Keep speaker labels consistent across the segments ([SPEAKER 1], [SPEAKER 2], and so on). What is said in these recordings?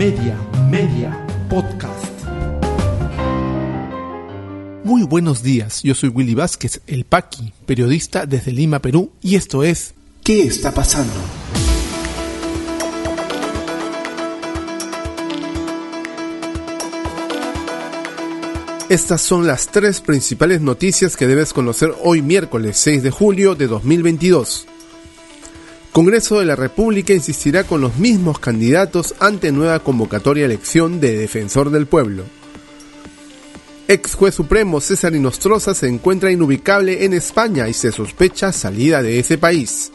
[SPEAKER 1] Media, Media, Podcast.
[SPEAKER 2] Muy buenos días, yo soy Willy Vázquez, el Paqui, periodista desde Lima, Perú, y esto es
[SPEAKER 1] ¿Qué está pasando?
[SPEAKER 2] Estas son las tres principales noticias que debes conocer hoy miércoles 6 de julio de 2022. Congreso de la República insistirá con los mismos candidatos ante nueva convocatoria elección de defensor del pueblo. Ex juez supremo César Inostroza se encuentra inubicable en España y se sospecha salida de ese país.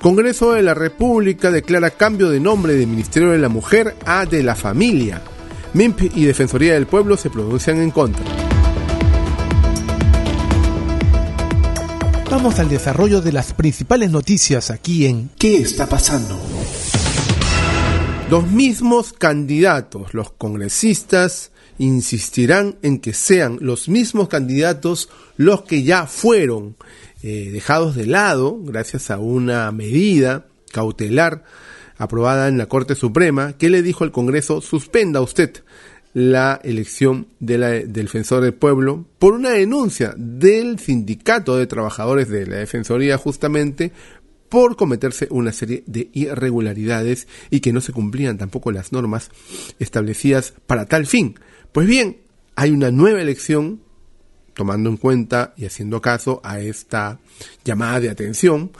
[SPEAKER 2] Congreso de la República declara cambio de nombre de Ministerio de la Mujer a de la Familia. MIMP y Defensoría del Pueblo se pronuncian en contra. Vamos al desarrollo de las principales noticias aquí en
[SPEAKER 1] ¿Qué está pasando?
[SPEAKER 2] Los mismos candidatos, los congresistas, insistirán en que sean los mismos candidatos los que ya fueron eh, dejados de lado gracias a una medida cautelar aprobada en la Corte Suprema que le dijo al Congreso suspenda usted la elección de la, del defensor del pueblo por una denuncia del sindicato de trabajadores de la Defensoría justamente por cometerse una serie de irregularidades y que no se cumplían tampoco las normas establecidas para tal fin. Pues bien, hay una nueva elección tomando en cuenta y haciendo caso a esta llamada de atención,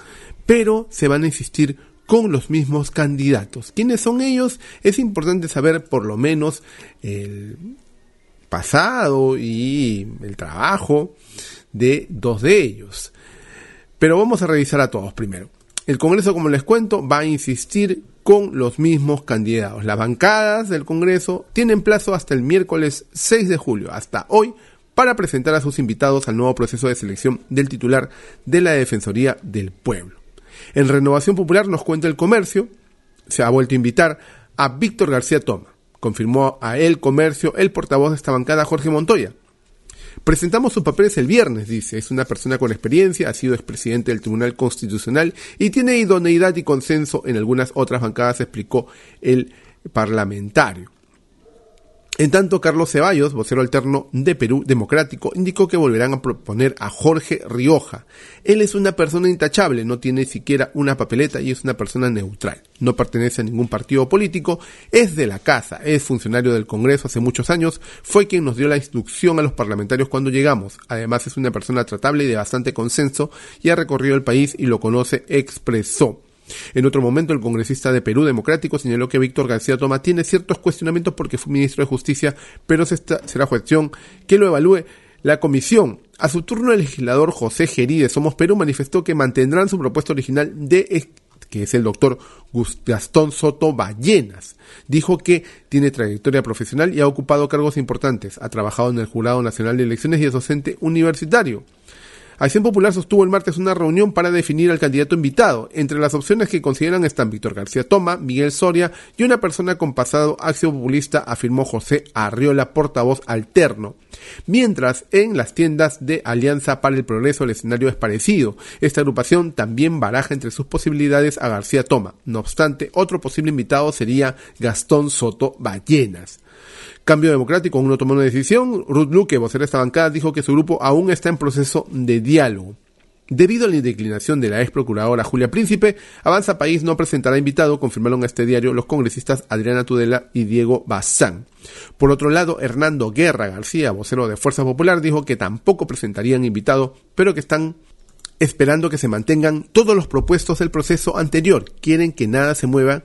[SPEAKER 2] pero se van a insistir con los mismos candidatos. ¿Quiénes son ellos? Es importante saber por lo menos el pasado y el trabajo de dos de ellos. Pero vamos a revisar a todos primero. El Congreso, como les cuento, va a insistir con los mismos candidatos. Las bancadas del Congreso tienen plazo hasta el miércoles 6 de julio, hasta hoy, para presentar a sus invitados al nuevo proceso de selección del titular de la Defensoría del Pueblo. En Renovación Popular nos cuenta el comercio, se ha vuelto a invitar a Víctor García Toma. Confirmó a El Comercio el portavoz de esta bancada, Jorge Montoya. Presentamos sus papeles el viernes, dice. Es una persona con experiencia, ha sido expresidente del Tribunal Constitucional y tiene idoneidad y consenso en algunas otras bancadas, explicó el parlamentario. En tanto, Carlos Ceballos, vocero alterno de Perú Democrático, indicó que volverán a proponer a Jorge Rioja. Él es una persona intachable, no tiene siquiera una papeleta y es una persona neutral. No pertenece a ningún partido político, es de la casa, es funcionario del Congreso hace muchos años, fue quien nos dio la instrucción a los parlamentarios cuando llegamos. Además es una persona tratable y de bastante consenso y ha recorrido el país y lo conoce, expresó. En otro momento, el congresista de Perú Democrático señaló que Víctor García Toma tiene ciertos cuestionamientos porque fue ministro de Justicia, pero será cuestión que lo evalúe la comisión. A su turno, el legislador José Gerí de Somos Perú manifestó que mantendrán su propuesta original de que es el doctor Gastón Soto Ballenas. Dijo que tiene trayectoria profesional y ha ocupado cargos importantes. Ha trabajado en el Jurado Nacional de Elecciones y es docente universitario. Acción Popular sostuvo el martes una reunión para definir al candidato invitado. Entre las opciones que consideran están Víctor García Toma, Miguel Soria y una persona con pasado acción populista, afirmó José Arriola, portavoz alterno. Mientras en las tiendas de Alianza para el Progreso el escenario es parecido. Esta agrupación también baraja entre sus posibilidades a García Toma. No obstante, otro posible invitado sería Gastón Soto Ballenas. Cambio Democrático aún no tomó una decisión. Ruth Luque, vocera de esta bancada, dijo que su grupo aún está en proceso de diálogo. Debido a la declinación de la ex procuradora Julia Príncipe, Avanza País no presentará invitado, confirmaron a este diario los congresistas Adriana Tudela y Diego Bazán. Por otro lado, Hernando Guerra García, vocero de Fuerza Popular, dijo que tampoco presentarían invitado, pero que están esperando que se mantengan todos los propuestos del proceso anterior. Quieren que nada se mueva,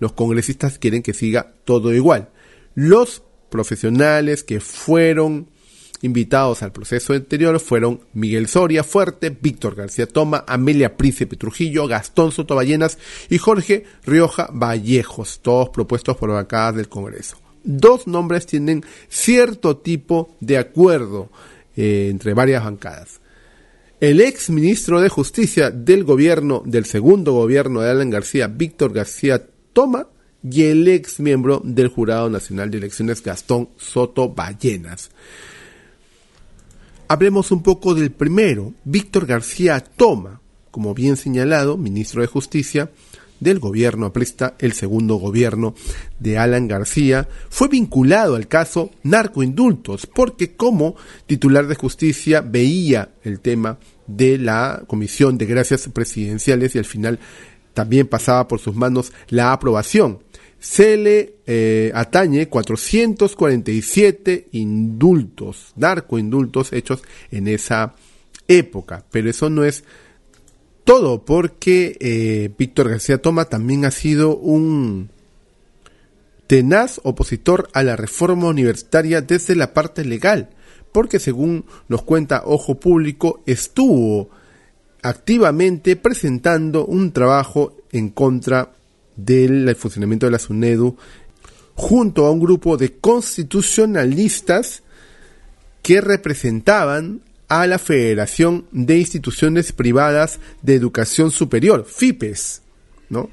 [SPEAKER 2] los congresistas quieren que siga todo igual. Los profesionales que fueron invitados al proceso anterior fueron Miguel Soria Fuerte, Víctor García Toma, Amelia Príncipe Trujillo, Gastón Soto Ballenas y Jorge Rioja Vallejos, todos propuestos por bancadas del Congreso. Dos nombres tienen cierto tipo de acuerdo eh, entre varias bancadas. El ex ministro de Justicia del gobierno, del segundo gobierno de Alan García, Víctor García Toma, y el ex miembro del Jurado Nacional de Elecciones Gastón Soto Ballenas. Hablemos un poco del primero, Víctor García Toma, como bien señalado, ministro de Justicia, del gobierno aprista, el segundo gobierno de Alan García, fue vinculado al caso narcoindultos, porque como titular de justicia veía el tema de la Comisión de Gracias Presidenciales y al final también pasaba por sus manos la aprobación. Se le eh, atañe 447 indultos, narcoindultos hechos en esa época, pero eso no es todo porque eh, Víctor García Toma también ha sido un tenaz opositor a la reforma universitaria desde la parte legal, porque según nos cuenta Ojo Público, estuvo activamente presentando un trabajo en contra del funcionamiento de la SUNEDU junto a un grupo de constitucionalistas que representaban a la Federación de Instituciones Privadas de Educación Superior, FIPES, ¿no?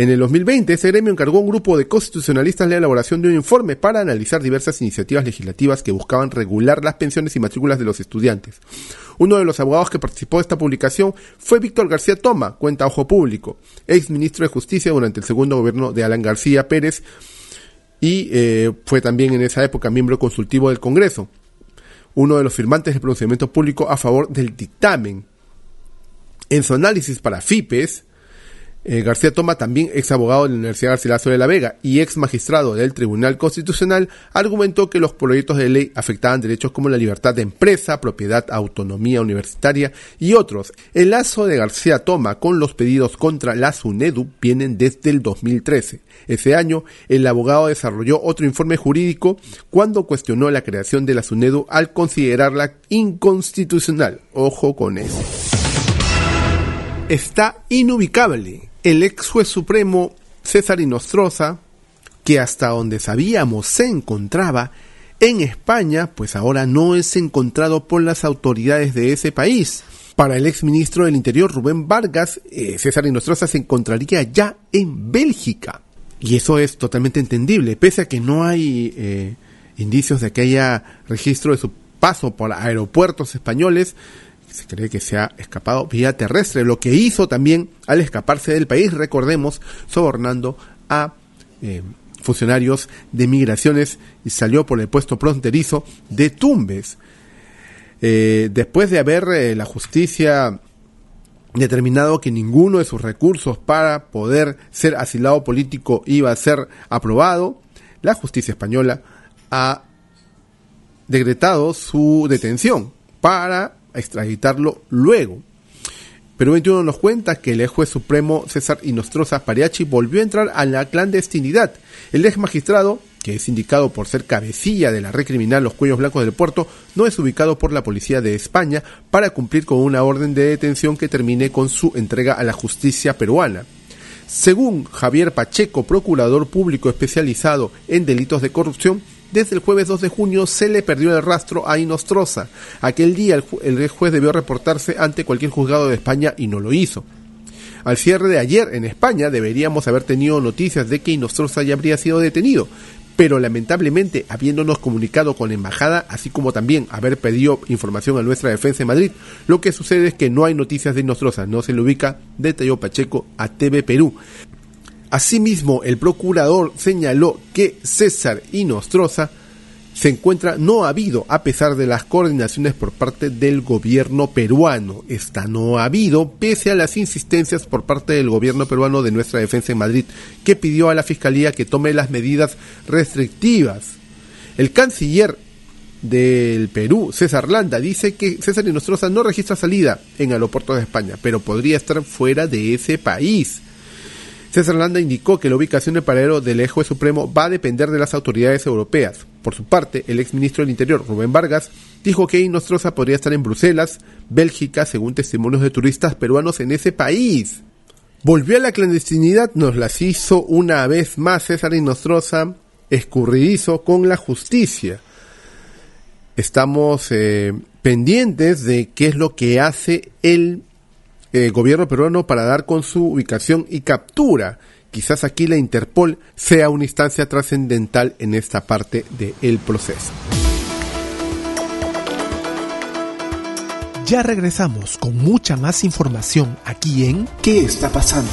[SPEAKER 2] En el 2020, ese gremio encargó a un grupo de constitucionalistas la elaboración de un informe para analizar diversas iniciativas legislativas que buscaban regular las pensiones y matrículas de los estudiantes. Uno de los abogados que participó de esta publicación fue Víctor García Toma, cuenta Ojo Público, ex ministro de Justicia durante el segundo gobierno de Alan García Pérez y eh, fue también en esa época miembro consultivo del Congreso uno de los firmantes del pronunciamiento público a favor del dictamen. En su análisis para FIPES, eh, García Toma, también ex abogado de la Universidad Garcilaso de la Vega y ex magistrado del Tribunal Constitucional, argumentó que los proyectos de ley afectaban derechos como la libertad de empresa, propiedad, autonomía universitaria y otros. El lazo de García Toma con los pedidos contra la SUNEDU vienen desde el 2013. Ese año, el abogado desarrolló otro informe jurídico cuando cuestionó la creación de la SUNEDU al considerarla inconstitucional. Ojo con eso. Está inubicable el ex juez supremo César Inostroza, que hasta donde sabíamos se encontraba en España, pues ahora no es encontrado por las autoridades de ese país. Para el ex ministro del Interior Rubén Vargas, eh, César Inostroza se encontraría ya en Bélgica. Y eso es totalmente entendible, pese a que no hay eh, indicios de que haya registro de su paso por aeropuertos españoles, se cree que se ha escapado vía terrestre, lo que hizo también al escaparse del país, recordemos, sobornando a eh, funcionarios de migraciones y salió por el puesto fronterizo de Tumbes. Eh, después de haber eh, la justicia determinado que ninguno de sus recursos para poder ser asilado político iba a ser aprobado, la justicia española ha decretado su detención para extraditarlo luego. Perú 21 nos cuenta que el ex juez supremo César Inostroza Pariachi volvió a entrar a la clandestinidad. El ex magistrado, que es indicado por ser cabecilla de la red criminal Los Cuellos Blancos del Puerto, no es ubicado por la policía de España para cumplir con una orden de detención que termine con su entrega a la justicia peruana. Según Javier Pacheco, procurador público especializado en delitos de corrupción, desde el jueves 2 de junio se le perdió el rastro a Inostroza. Aquel día el, juez debió reportarse ante cualquier juzgado de España y no lo hizo. Al cierre de ayer en España deberíamos haber tenido noticias de que Inostroza ya habría sido detenido, pero lamentablemente habiéndonos comunicado con la embajada, así como también haber pedido información a nuestra defensa en Madrid, lo que sucede es que no hay noticias de Inostroza, no se le ubica, detalló Pacheco a TV Perú. Asimismo, el procurador señaló que César Inostroza se encuentra no habido a pesar de las coordinaciones por parte del gobierno peruano. Está no ha habido pese a las insistencias por parte del gobierno peruano de nuestra defensa en Madrid, que pidió a la Fiscalía que tome las medidas restrictivas. El canciller del Perú, César Landa, dice que César Inostroza no registra salida en aeropuertos de España, pero podría estar fuera de ese país. César Landa indicó que la ubicación del paradero del eje supremo va a depender de las autoridades europeas. Por su parte, el exministro del Interior, Rubén Vargas, dijo que Inostroza podría estar en Bruselas, Bélgica, según testimonios de turistas peruanos en ese país. Volvió a la clandestinidad, nos las hizo una vez más César Inostroza, escurridizo con la justicia. Estamos eh, pendientes de qué es lo que hace el eh, gobierno peruano para dar con su ubicación y captura. Quizás aquí la Interpol sea una instancia trascendental en esta parte del proceso.
[SPEAKER 1] Ya regresamos con mucha más información aquí en
[SPEAKER 3] ¿Qué está pasando?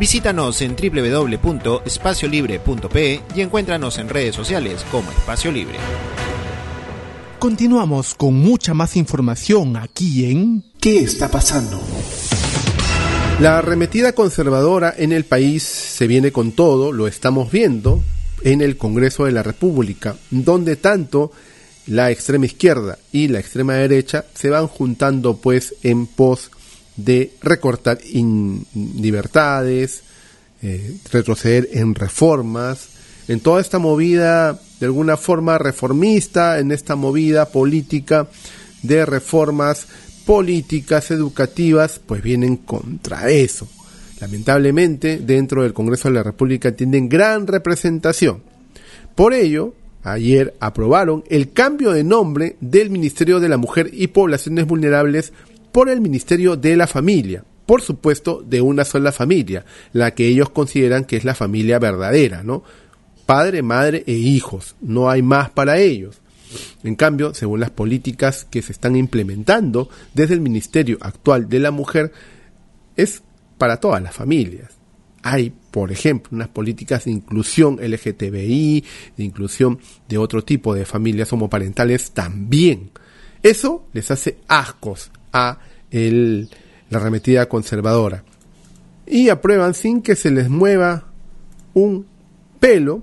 [SPEAKER 3] Visítanos en www.espaciolibre.pe y encuéntranos en redes sociales como Espacio Libre.
[SPEAKER 1] Continuamos con mucha más información aquí en
[SPEAKER 2] ¿Qué está pasando? La arremetida conservadora en el país se viene con todo, lo estamos viendo en el Congreso de la República, donde tanto la extrema izquierda y la extrema derecha se van juntando pues en pos de recortar libertades, eh, retroceder en reformas, en toda esta movida de alguna forma reformista, en esta movida política de reformas políticas educativas, pues vienen contra eso. Lamentablemente, dentro del Congreso de la República tienen gran representación. Por ello, ayer aprobaron el cambio de nombre del Ministerio de la Mujer y Poblaciones Vulnerables por el Ministerio de la Familia. Por supuesto, de una sola familia, la que ellos consideran que es la familia verdadera, ¿no? Padre, madre e hijos. No hay más para ellos. En cambio, según las políticas que se están implementando desde el Ministerio actual de la Mujer, es para todas las familias. Hay, por ejemplo, unas políticas de inclusión LGTBI, de inclusión de otro tipo de familias homoparentales también. Eso les hace ascos a la remetida conservadora. Y aprueban sin que se les mueva un pelo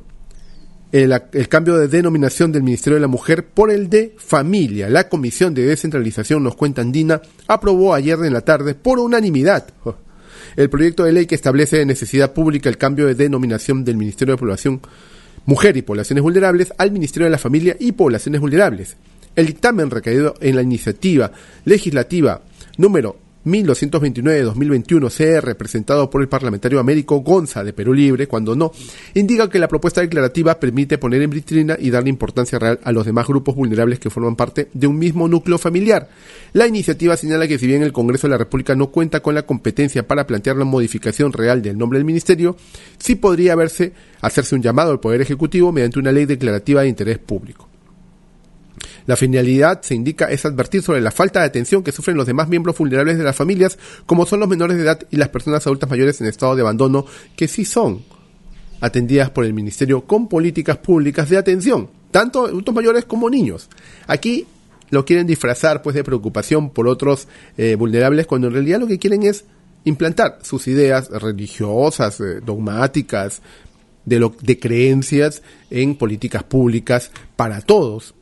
[SPEAKER 2] el, cambio de denominación del Ministerio de la Mujer por el de Familia. La Comisión de Descentralización, nos cuenta Andina, aprobó ayer en la tarde por unanimidad el proyecto de ley que establece de necesidad pública el cambio de denominación del Ministerio de Población Mujer y Poblaciones Vulnerables al Ministerio de la Familia y Poblaciones Vulnerables. El dictamen recaído en la iniciativa legislativa número 1229-2021 CR presentado por el parlamentario Américo Gonza de Perú Libre, cuando no, indica que la propuesta declarativa permite poner en vitrina y darle importancia real a los demás grupos vulnerables que forman parte de un mismo núcleo familiar. La iniciativa señala que si bien el Congreso de la República no cuenta con la competencia para plantear la modificación real del nombre del ministerio, sí podría verse hacerse un llamado al Poder Ejecutivo mediante una ley declarativa de interés público. La finalidad, se indica, es advertir sobre la falta de atención que sufren los demás miembros vulnerables de las familias, como son los menores de edad y las personas adultas mayores en estado de abandono, que sí son atendidas por el Ministerio con políticas públicas de atención, tanto adultos mayores como niños. Aquí lo quieren disfrazar pues de preocupación por otros eh, vulnerables cuando en realidad lo que quieren es implantar sus ideas religiosas, eh, dogmáticas, de, lo, de creencias en políticas públicas para todos,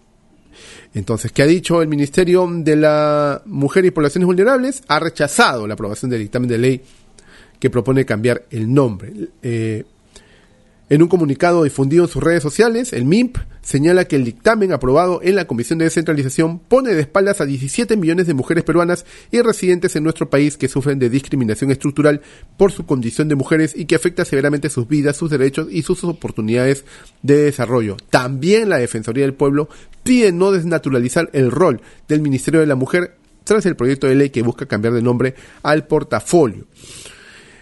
[SPEAKER 2] entonces, ¿qué ha dicho el Ministerio de la Mujer y Poblaciones Vulnerables? Ha rechazado la aprobación del dictamen de ley que propone cambiar el nombre. Eh, en un comunicado difundido en sus redes sociales, el MIMP señala que el dictamen aprobado en la Comisión de Descentralización pone de espaldas a 17 millones de mujeres peruanas y residentes en nuestro país que sufren de discriminación estructural por su condición de mujeres y que afecta severamente sus vidas, sus derechos y sus oportunidades de desarrollo. También la Defensoría del Pueblo pide no desnaturalizar el rol del Ministerio de la Mujer tras el proyecto de ley que busca cambiar de nombre al portafolio.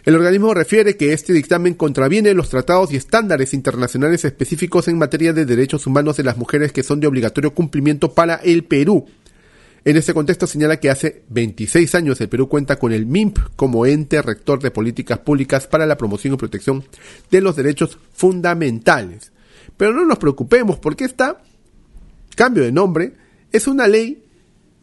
[SPEAKER 2] El organismo refiere que este dictamen contraviene los tratados y estándares internacionales específicos en materia de derechos humanos de las mujeres que son de obligatorio cumplimiento para el Perú. En este contexto señala que hace 26 años el Perú cuenta con el MIMP como ente rector de políticas públicas para la promoción y protección de los derechos fundamentales. Pero no nos preocupemos porque esta cambio de nombre es una ley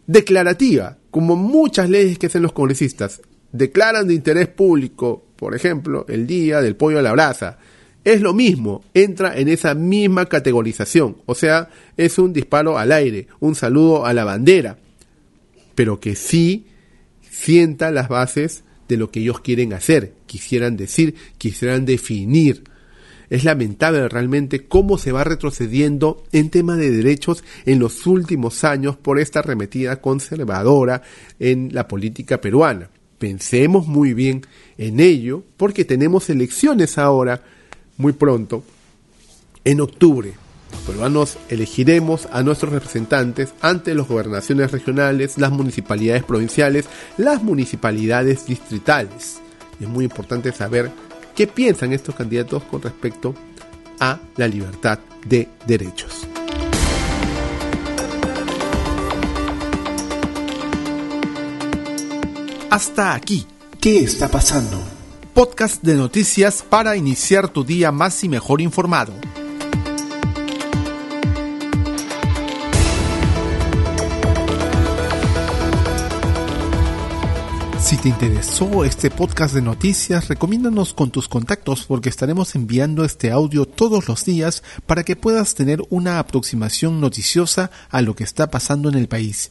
[SPEAKER 2] declarativa, como muchas leyes que hacen los congresistas declaran de interés público, por ejemplo, el día del pollo a la brasa, es lo mismo, entra en esa misma categorización, o sea, es un disparo al aire, un saludo a la bandera, pero que sí sienta las bases de lo que ellos quieren hacer, quisieran decir, quisieran definir. Es lamentable realmente cómo se va retrocediendo en tema de derechos en los últimos años por esta arremetida conservadora en la política peruana pensemos muy bien en ello, porque tenemos elecciones ahora, muy pronto,
[SPEAKER 4] En octubre, los peruanos elegiremos a nuestros representantes ante las gobernaciones regionales, las municipalidades provinciales, las municipalidades distritales. Es muy importante saber qué piensan estos candidatos con respecto a la libertad de derechos.
[SPEAKER 2] Hasta aquí. ¿Qué está pasando? Podcast de noticias para iniciar tu día más y mejor informado. Si te interesó este podcast de noticias, recomiéndanos con tus contactos porque estaremos enviando este audio todos los días para que puedas tener una aproximación noticiosa a lo que está pasando en el país.